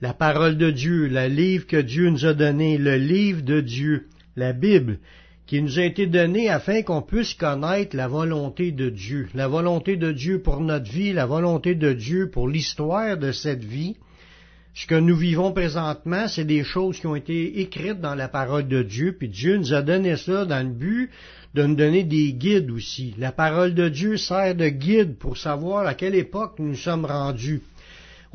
la parole de Dieu, le livre que Dieu nous a donné, le livre de Dieu, la Bible, qui nous a été donné afin qu'on puisse connaître la volonté de Dieu, la volonté de Dieu pour notre vie, la volonté de Dieu pour l'histoire de cette vie. Ce que nous vivons présentement, c'est des choses qui ont été écrites dans la parole de Dieu, puis Dieu nous a donné ça dans le but de nous donner des guides aussi. La parole de Dieu sert de guide pour savoir à quelle époque nous sommes rendus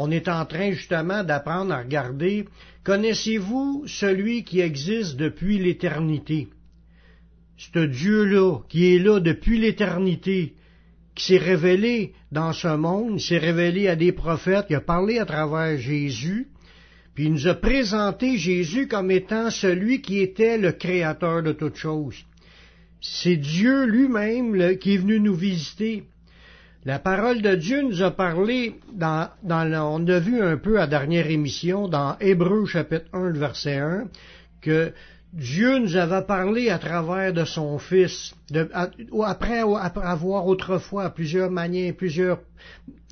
on est en train justement d'apprendre à regarder, connaissez-vous celui qui existe depuis l'éternité? Ce Dieu-là, qui est là depuis l'éternité, qui s'est révélé dans ce monde, s'est révélé à des prophètes, il a parlé à travers Jésus, puis il nous a présenté Jésus comme étant celui qui était le créateur de toutes choses. C'est Dieu lui-même qui est venu nous visiter. La parole de Dieu nous a parlé, dans, on a vu un peu à dernière émission, dans Hébreu chapitre 1, verset 1, que Dieu nous avait parlé à travers de son Fils, après, avoir autrefois, à plusieurs manières, plusieurs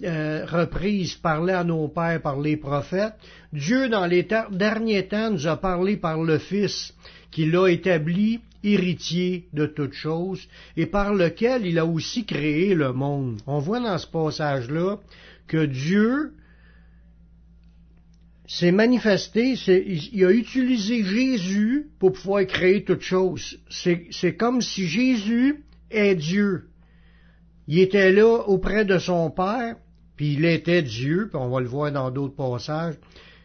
euh, reprises, parlé à nos pères par les prophètes, Dieu, dans les derniers temps, nous a parlé par le Fils, qui l'a établi héritier de toutes choses, et par lequel il a aussi créé le monde. On voit dans ce passage-là que Dieu s'est manifesté, il a utilisé Jésus pour pouvoir créer toutes choses. C'est comme si Jésus est Dieu. Il était là auprès de son Père, puis il était Dieu, puis on va le voir dans d'autres passages,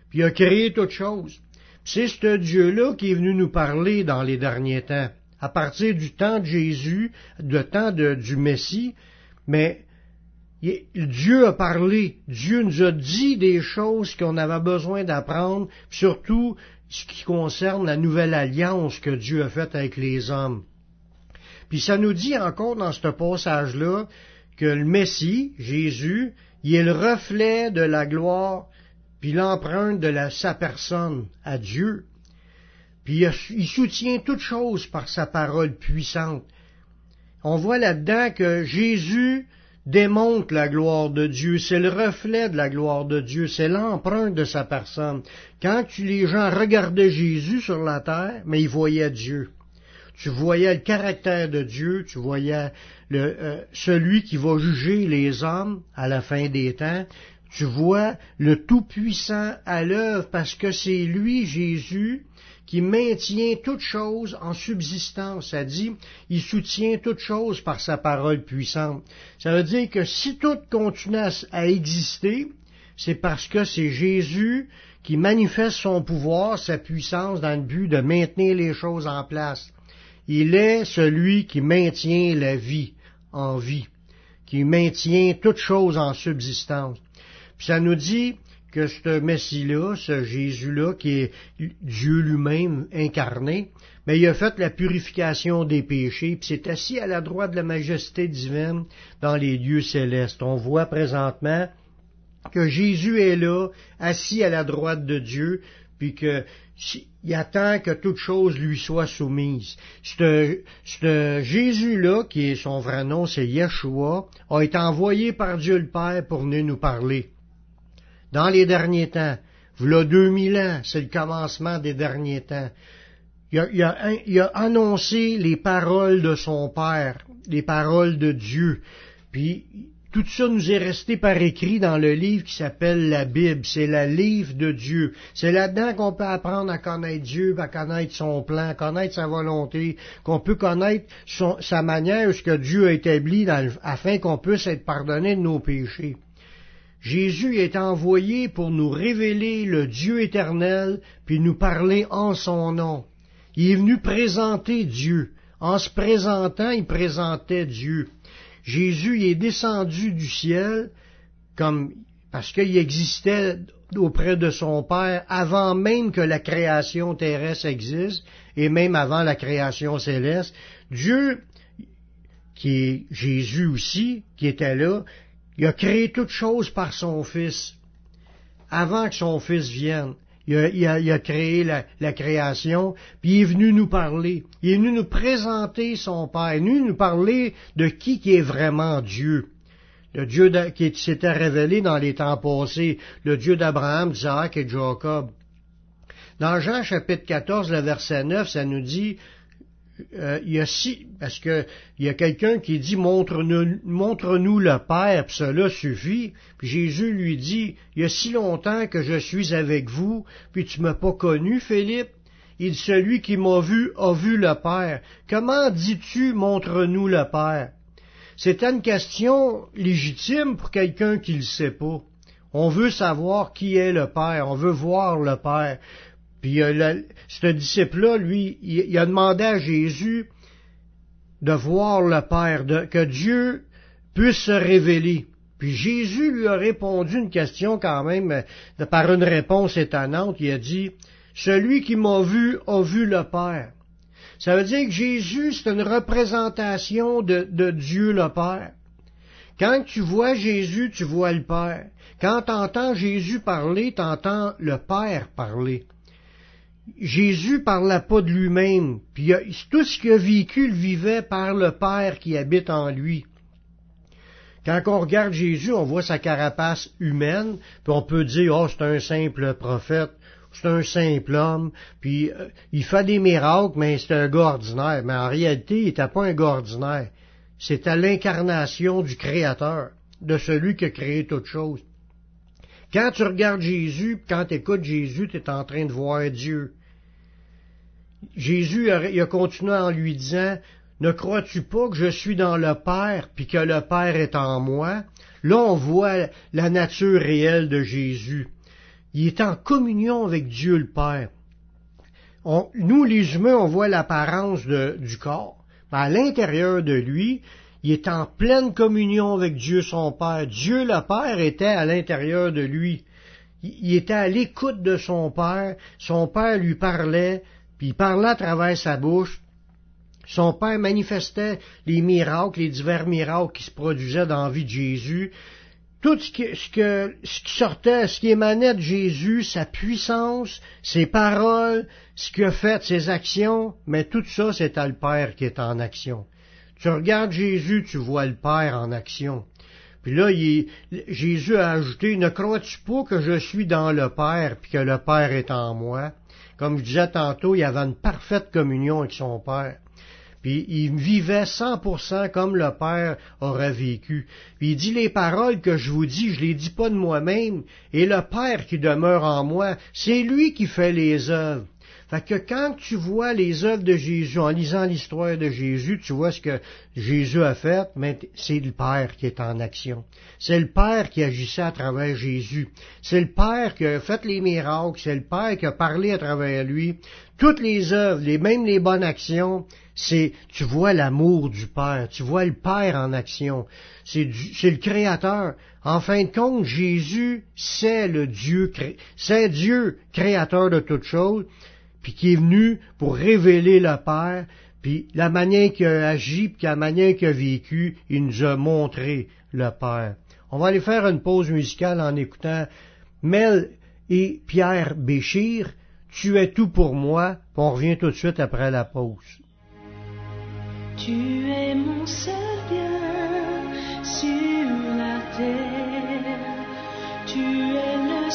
puis il a créé toutes choses. C'est ce Dieu-là qui est venu nous parler dans les derniers temps, à partir du temps de Jésus, du temps du Messie, mais Dieu a parlé, Dieu nous a dit des choses qu'on avait besoin d'apprendre, surtout ce qui concerne la nouvelle alliance que Dieu a faite avec les hommes. Puis ça nous dit encore dans ce passage-là que le Messie, Jésus, il est le reflet de la gloire puis l'empreinte de sa personne à Dieu, puis il soutient toute chose par sa parole puissante. On voit là-dedans que Jésus démontre la gloire de Dieu, c'est le reflet de la gloire de Dieu, c'est l'empreinte de sa personne. Quand les gens regardaient Jésus sur la terre, mais ils voyaient Dieu. Tu voyais le caractère de Dieu, tu voyais euh, celui qui va juger les hommes à la fin des temps, tu vois le Tout-Puissant à l'œuvre parce que c'est lui, Jésus, qui maintient toute chose en subsistance. Ça dit, il soutient toute chose par sa parole puissante. Ça veut dire que si tout continue à exister, c'est parce que c'est Jésus qui manifeste son pouvoir, sa puissance dans le but de maintenir les choses en place. Il est celui qui maintient la vie en vie, qui maintient toute chose en subsistance ça nous dit que ce Messie-là, ce Jésus-là, qui est Dieu lui-même incarné, mais il a fait la purification des péchés, puis c'est assis à la droite de la majesté divine dans les lieux célestes. On voit présentement que Jésus est là, assis à la droite de Dieu, puis que il attend que toute chose lui soit soumise. Ce Jésus-là, qui est son vrai nom, c'est Yeshua, a été envoyé par Dieu le Père pour venir nous parler dans les derniers temps. V'là 2000 ans, c'est le commencement des derniers temps. Il a, annoncé les paroles de son Père, les paroles de Dieu. Puis tout ça nous est resté par écrit dans le livre qui s'appelle la Bible. C'est le livre de Dieu. C'est là-dedans qu'on peut apprendre à connaître Dieu, à connaître son plan, à connaître sa volonté, qu'on peut connaître sa manière, ce que Dieu a établi afin qu'on puisse être pardonné de nos péchés. Jésus est envoyé pour nous révéler le Dieu éternel, puis nous parler en son nom. Il est venu présenter Dieu. En se présentant, il présentait Dieu. Jésus est descendu du ciel, comme parce qu'il existait auprès de son Père avant même que la création terrestre existe et même avant la création céleste. Dieu, qui est Jésus aussi, qui était là, il a créé toutes choses par son Fils, avant que son Fils vienne. Il a, créé la, création, puis il est venu nous parler. Il est venu nous présenter son Père, il est venu nous parler de qui qui est vraiment Dieu. Le Dieu qui s'était révélé dans les temps passés, le Dieu d'Abraham, d'Isaac et de Jacob. Dans Jean chapitre 14, le verset 9, ça nous dit, euh, il y a si, parce que il y a quelqu'un qui dit montre-nous, montre-nous le Père, puis cela suffit. Puis Jésus lui dit, il y a si longtemps que je suis avec vous, puis tu m'as pas connu, Philippe. Il celui qui m'a vu a vu le Père. Comment dis-tu montre-nous le Père? C'est une question légitime pour quelqu'un qui le sait pas. On veut savoir qui est le Père, on veut voir le Père. Puis euh, ce disciple-là, lui, il, a demandé à Jésus de voir le Père, de, que Dieu puisse se révéler. Puis Jésus lui a répondu une question quand même euh, par une réponse étonnante. Il a dit, Celui qui m'a vu a vu le Père. Ça veut dire que Jésus, c'est une représentation de, de Dieu le Père. Quand tu vois Jésus, tu vois le Père. Quand tu entends Jésus parler, tu entends le Père parler. Jésus parlait pas de lui-même, puis tout ce qu'il a vécu, il vivait par le Père qui habite en lui. Quand on regarde Jésus, on voit sa carapace humaine, puis on peut dire, oh, c'est un simple prophète, c'est un simple homme, puis euh, il fait des miracles, mais c'est un gars ordinaire. Mais en réalité, il n'était pas un gars ordinaire. C'était l'incarnation du Créateur, de celui qui a créé toute chose. Quand tu regardes Jésus, quand tu écoutes Jésus, tu es en train de voir Dieu. Jésus il a continué en lui disant, ne crois-tu pas que je suis dans le Père, puis que le Père est en moi? Là, on voit la nature réelle de Jésus. Il est en communion avec Dieu le Père. nous, les humains, on voit l'apparence du corps. Mais à l'intérieur de lui, il est en pleine communion avec Dieu son Père. Dieu le Père était à l'intérieur de lui. Il était à l'écoute de son Père. Son Père lui parlait, puis il parlait à travers sa bouche. Son Père manifestait les miracles, les divers miracles qui se produisaient dans la vie de Jésus. Tout ce qui, ce, que, ce qui sortait, ce qui émanait de Jésus, sa puissance, ses paroles, ce qu'il a fait, ses actions, mais tout ça, c'était le Père qui est en action. Tu regardes Jésus, tu vois le Père en action. Puis là, Jésus a ajouté, ne crois-tu pas que je suis dans le Père, puis que le Père est en moi? Comme je disais tantôt, il avait une parfaite communion avec son Père. Puis il vivait 100% comme le Père aurait vécu. Puis il dit les paroles que je vous dis, je les dis pas de moi-même, et le Père qui demeure en moi, c'est lui qui fait les œuvres. Fait que quand tu vois les œuvres de Jésus, en lisant l'histoire de Jésus, tu vois ce que Jésus a fait, mais c'est le Père qui est en action. C'est le Père qui agissait à travers Jésus. C'est le Père qui a fait les miracles. C'est le Père qui a parlé à travers lui. Toutes les œuvres, les, même les bonnes actions, c'est, tu vois l'amour du Père. Tu vois le Père en action. C'est, c'est le Créateur. En fin de compte, Jésus, c'est le Dieu, c'est Dieu, créateur de toutes choses puis qui est venu pour révéler le Père, puis la manière qu'il a agi, puis la manière qu'il a vécu, il nous a montré le Père. On va aller faire une pause musicale en écoutant Mel et Pierre Béchir, Tu es tout pour moi, puis on revient tout de suite après la pause. Tu es mon seul bien sur la terre, tu es le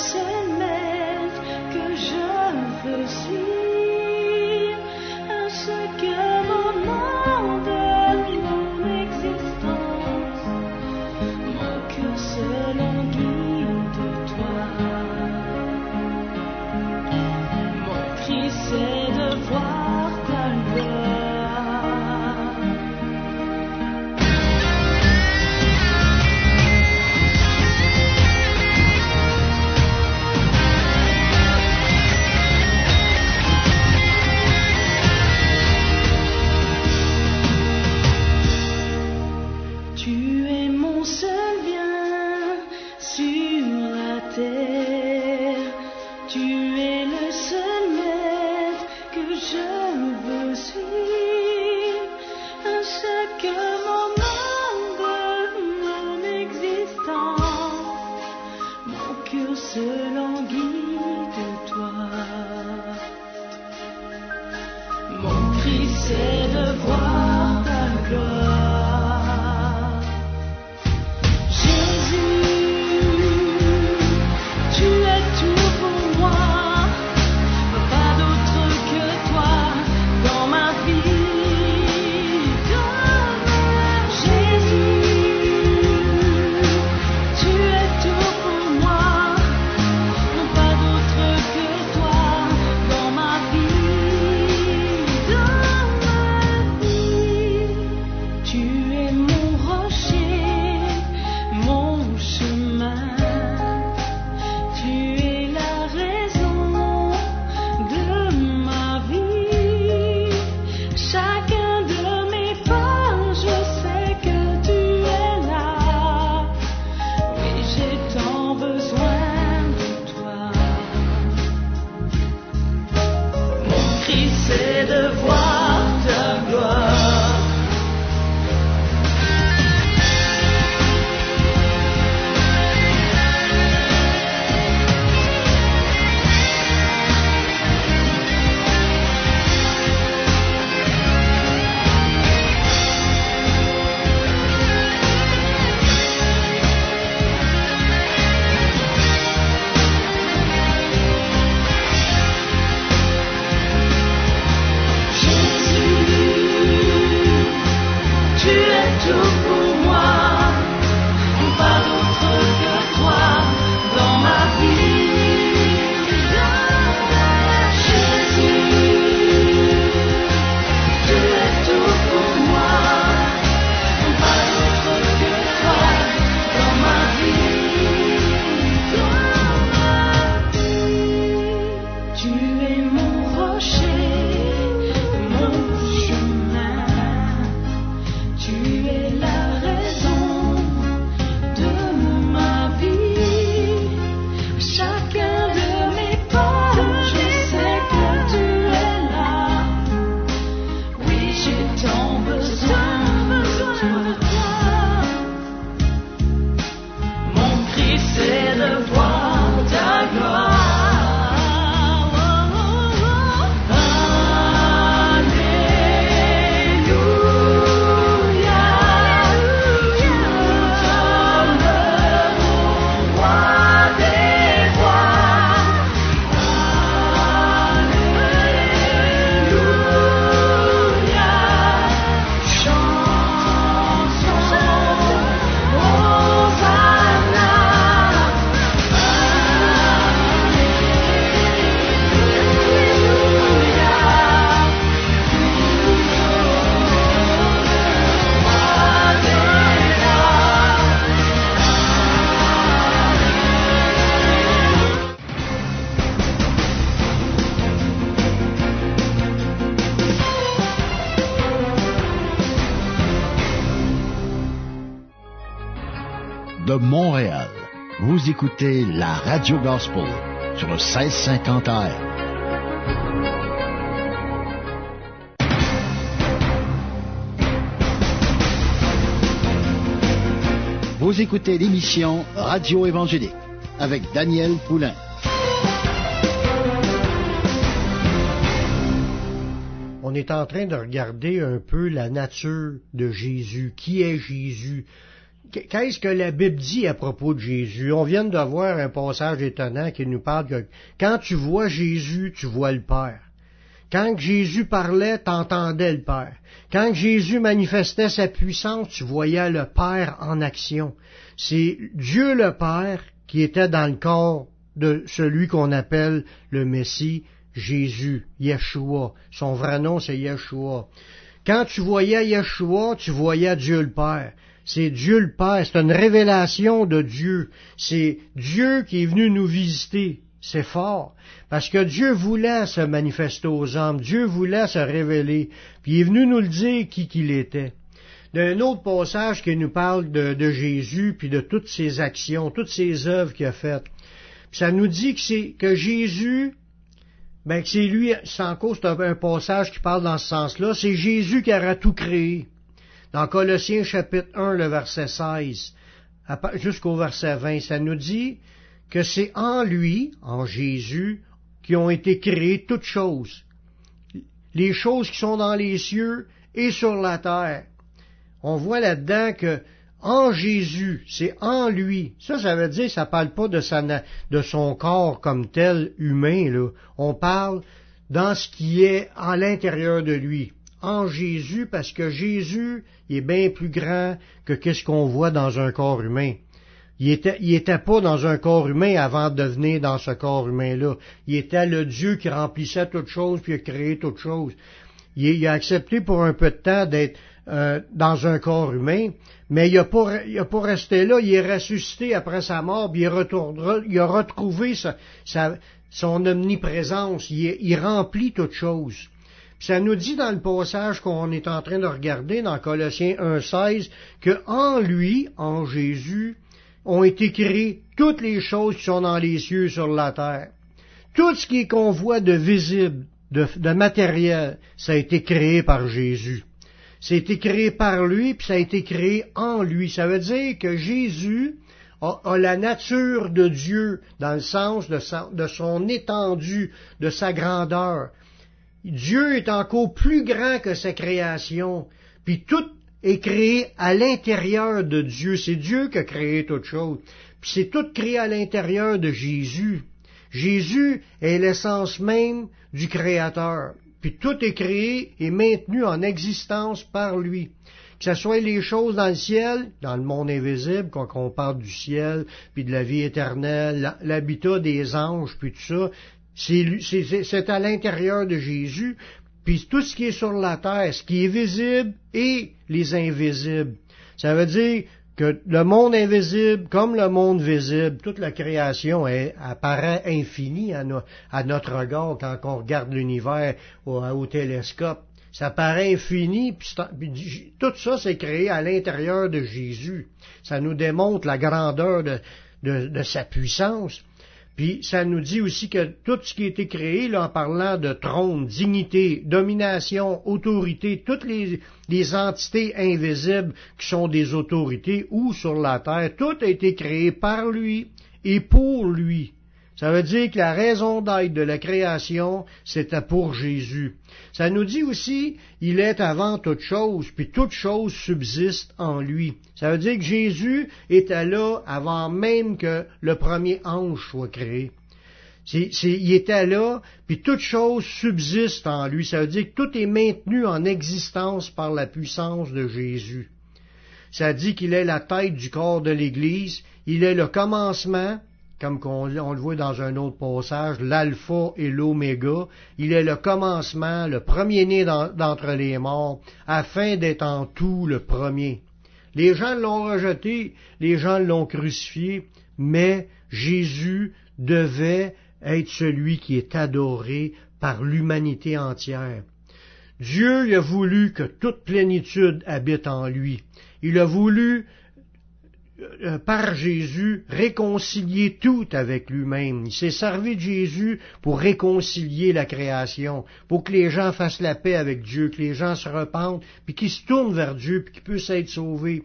Montréal, vous écoutez la Radio Gospel sur le 1650 AM. Vous écoutez l'émission Radio Évangélique avec Daniel Poulain. On est en train de regarder un peu la nature de Jésus. Qui est Jésus? Qu'est-ce que la Bible dit à propos de Jésus? On vient de voir un passage étonnant qui nous parle que quand tu vois Jésus, tu vois le Père. Quand Jésus parlait, t'entendais le Père. Quand Jésus manifestait sa puissance, tu voyais le Père en action. C'est Dieu le Père qui était dans le corps de celui qu'on appelle le Messie, Jésus, Yeshua. Son vrai nom, c'est Yeshua. Quand tu voyais Yeshua, tu voyais Dieu le Père. C'est Dieu le Père, c'est une révélation de Dieu. C'est Dieu qui est venu nous visiter. C'est fort. Parce que Dieu voulait se manifester aux hommes, Dieu voulait se révéler, puis il est venu nous le dire qui qu'il était. D'un autre passage qui nous parle de, Jésus, puis de toutes ses actions, toutes ses œuvres qu'il a faites. Puis ça nous dit que c'est que Jésus, ben que c'est lui, en cause, c'est un, un passage qui parle dans ce sens-là, c'est Jésus qui aura tout créé. Dans Colossiens chapitre 1, le verset 16, jusqu'au verset 20, ça nous dit que c'est en lui, en Jésus, qui ont été créées toutes choses. Les choses qui sont dans les cieux et sur la terre. On voit là-dedans que en Jésus, c'est en lui. Ça, ça veut dire, ça parle pas de, sa, de son corps comme tel humain, là. On parle dans ce qui est à l'intérieur de lui. En Jésus, parce que Jésus est bien plus grand que qu'est-ce qu'on voit dans un corps humain. Il était, il était pas dans un corps humain avant de venir dans ce corps humain-là. Il était le Dieu qui remplissait toutes choses puis a créé toutes choses. Il, a accepté pour un peu de temps d'être euh, dans un corps humain, mais il n'a pas, pas resté là, il est ressuscité après sa mort, puis il, retournera, il a retrouvé sa, son omniprésence, il, il remplit toutes choses. Ça nous dit dans le passage qu'on est en train de regarder dans Colossiens 1.16 que en lui, en Jésus, ont été créées toutes les choses qui sont dans les cieux sur la terre. Tout ce qui est qu'on voit de visible, de, de matériel, ça a été créé par Jésus. Ça a été créé par lui, puis ça a été créé en lui. Ça veut dire que Jésus a, la nature de Dieu dans le sens de son étendue, de sa grandeur. Dieu est encore plus grand que sa création, puis tout est créé à l'intérieur de Dieu. C'est Dieu qui a créé toute chose. Puis c'est tout créé à l'intérieur de Jésus. Jésus est l'essence même du Créateur puis tout est créé et maintenu en existence par lui. Que ce soit les choses dans le ciel, dans le monde invisible, quand on parle du ciel, puis de la vie éternelle, l'habitat des anges, puis tout ça, c'est à l'intérieur de Jésus, puis tout ce qui est sur la terre, ce qui est visible et les invisibles. Ça veut dire que le monde invisible comme le monde visible, toute la création est, apparaît infinie à, notre regard quand on regarde l'univers au, télescope. Ça paraît infini, puis, tout ça c'est créé à l'intérieur de Jésus. Ça nous démontre la grandeur de sa puissance. Puis ça nous dit aussi que tout ce qui a été créé, là, en parlant de trône, dignité, domination, autorité, toutes les, les, entités invisibles qui sont des autorités ou sur la terre, tout a été créé par lui et pour lui. Ça veut dire que la raison d'être de la création, c'était pour Jésus. Ça nous dit aussi, il est avant toute chose, puis toute chose subsiste en lui. Ça veut dire que Jésus était là avant même que le premier ange soit créé. il était là, puis toute chose subsiste en lui. Ça veut dire que tout est maintenu en existence par la puissance de Jésus. Ça dit qu'il est la tête du corps de l'Église, il est le commencement, comme on, le voit dans un autre passage, l'alpha et l'oméga, il est le commencement, le premier-né d'entre les morts, afin d'être en tout le premier. Les gens l'ont rejeté, les gens l'ont crucifié, mais Jésus devait être celui qui est adoré par l'humanité entière. Dieu a voulu que toute plénitude habite en lui. Il a voulu par Jésus, réconcilier tout avec lui-même. Il s'est servi de Jésus pour réconcilier la création, pour que les gens fassent la paix avec Dieu, que les gens se repentent, puis qu'ils se tournent vers Dieu, puis qu'ils puissent être sauvés.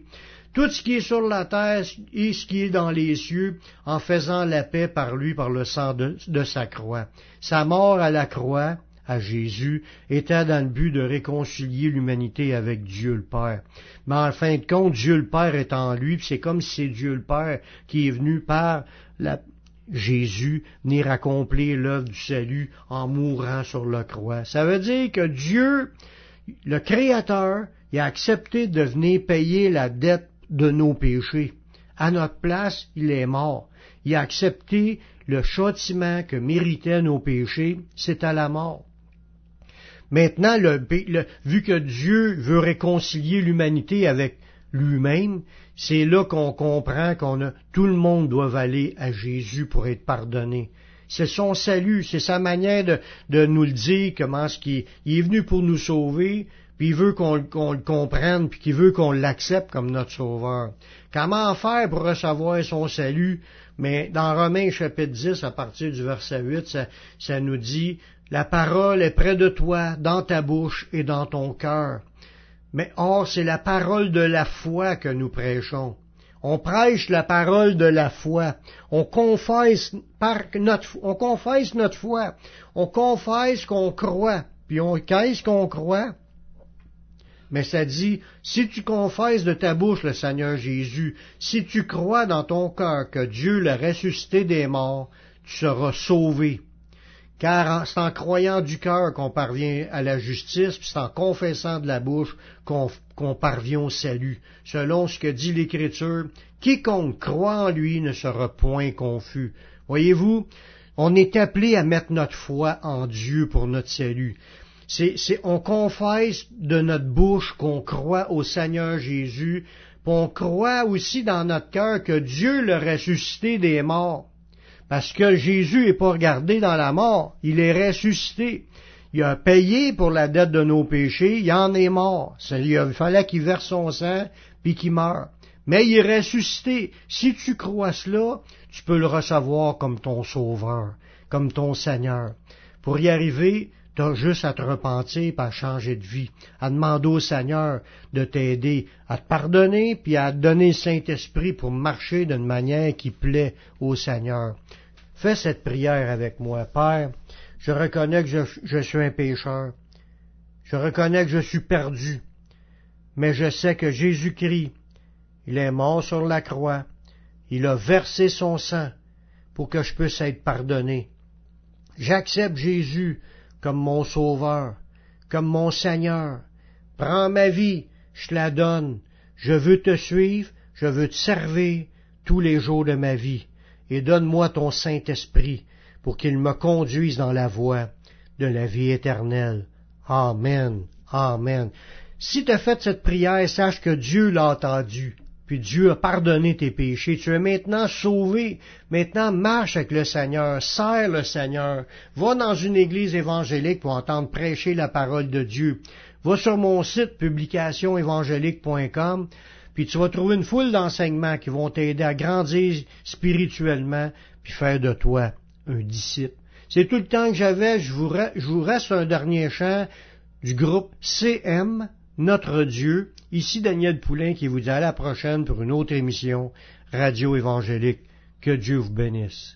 Tout ce qui est sur la terre et ce qui est dans les cieux, en faisant la paix par lui, par le sang de, de sa croix. Sa mort à la croix, à Jésus était dans le but de réconcilier l'humanité avec Dieu le Père. Mais en fin de compte, Dieu le Père est en lui, c'est comme si c'est Dieu le Père qui est venu par Jésus venir accomplir l'œuvre du salut en mourant sur la croix. Ça veut dire que Dieu, le Créateur, a accepté de venir payer la dette de nos péchés. À notre place, il est mort. Il a accepté le châtiment que méritaient nos péchés, c'est à la mort. Maintenant, vu que Dieu veut réconcilier l'humanité avec lui-même, c'est là qu'on comprend qu'on a tout le monde doit aller à Jésus pour être pardonné. C'est son salut, c'est sa manière de, nous le dire, comment ce qui il est venu pour nous sauver, puis il veut qu'on le comprenne, puis qu'il veut qu'on l'accepte comme notre sauveur. Comment faire pour recevoir son salut? Mais dans Romains chapitre 10, à partir du verset 8, ça, ça nous dit la parole est près de toi, dans ta bouche et dans ton cœur. Mais or, c'est la parole de la foi que nous prêchons. On prêche la parole de la foi. On confesse par notre, on confesse notre foi. On confesse qu'on croit. Puis on, qu'est-ce qu'on croit? Mais ça dit, si tu confesses de ta bouche le Seigneur Jésus, si tu crois dans ton cœur que Dieu l'a ressuscité des morts, tu seras sauvé. Car c'est en croyant du cœur qu'on parvient à la justice, puis c'est en confessant de la bouche qu'on parvient au salut. Selon ce que dit l'Écriture, quiconque croit en lui ne sera point confus. Voyez-vous, on est appelé à mettre notre foi en Dieu pour notre salut. C'est, on confesse de notre bouche qu'on croit au Seigneur Jésus, puis on croit aussi dans notre cœur que Dieu l'a ressuscité des morts. Parce que Jésus n'est pas regardé dans la mort, il est ressuscité. Il a payé pour la dette de nos péchés, il en est mort. Il fallait qu'il verse son sang, puis qu'il meure. Mais il est ressuscité. Si tu crois cela, tu peux le recevoir comme ton sauveur, comme ton Seigneur. Pour y arriver, tu as juste à te repentir, à changer de vie, à demander au Seigneur de t'aider, à te pardonner, puis à te donner le Saint-Esprit pour marcher d'une manière qui plaît au Seigneur. Fais cette prière avec moi. Père, je reconnais que je, je suis un pécheur. Je reconnais que je suis perdu. Mais je sais que Jésus-Christ, il est mort sur la croix. Il a versé son sang pour que je puisse être pardonné. J'accepte Jésus comme mon sauveur, comme mon Seigneur. Prends ma vie, je la donne. Je veux te suivre, je veux te servir tous les jours de ma vie. Et donne-moi ton Saint-Esprit pour qu'il me conduise dans la voie de la vie éternelle. Amen. Amen. Si tu as fait cette prière, sache que Dieu l'a entendu puis Dieu a pardonné tes péchés. Tu es maintenant sauvé. Maintenant, marche avec le Seigneur, serre le Seigneur. Va dans une église évangélique pour entendre prêcher la parole de Dieu. Va sur mon site publicationévangélique.com, puis tu vas trouver une foule d'enseignements qui vont t'aider à grandir spirituellement, puis faire de toi un disciple. C'est tout le temps que j'avais. Je vous, je vous reste un dernier chant du groupe CM, Notre Dieu. Ici Daniel Poulain qui vous dit à la prochaine pour une autre émission Radio Évangélique. Que Dieu vous bénisse.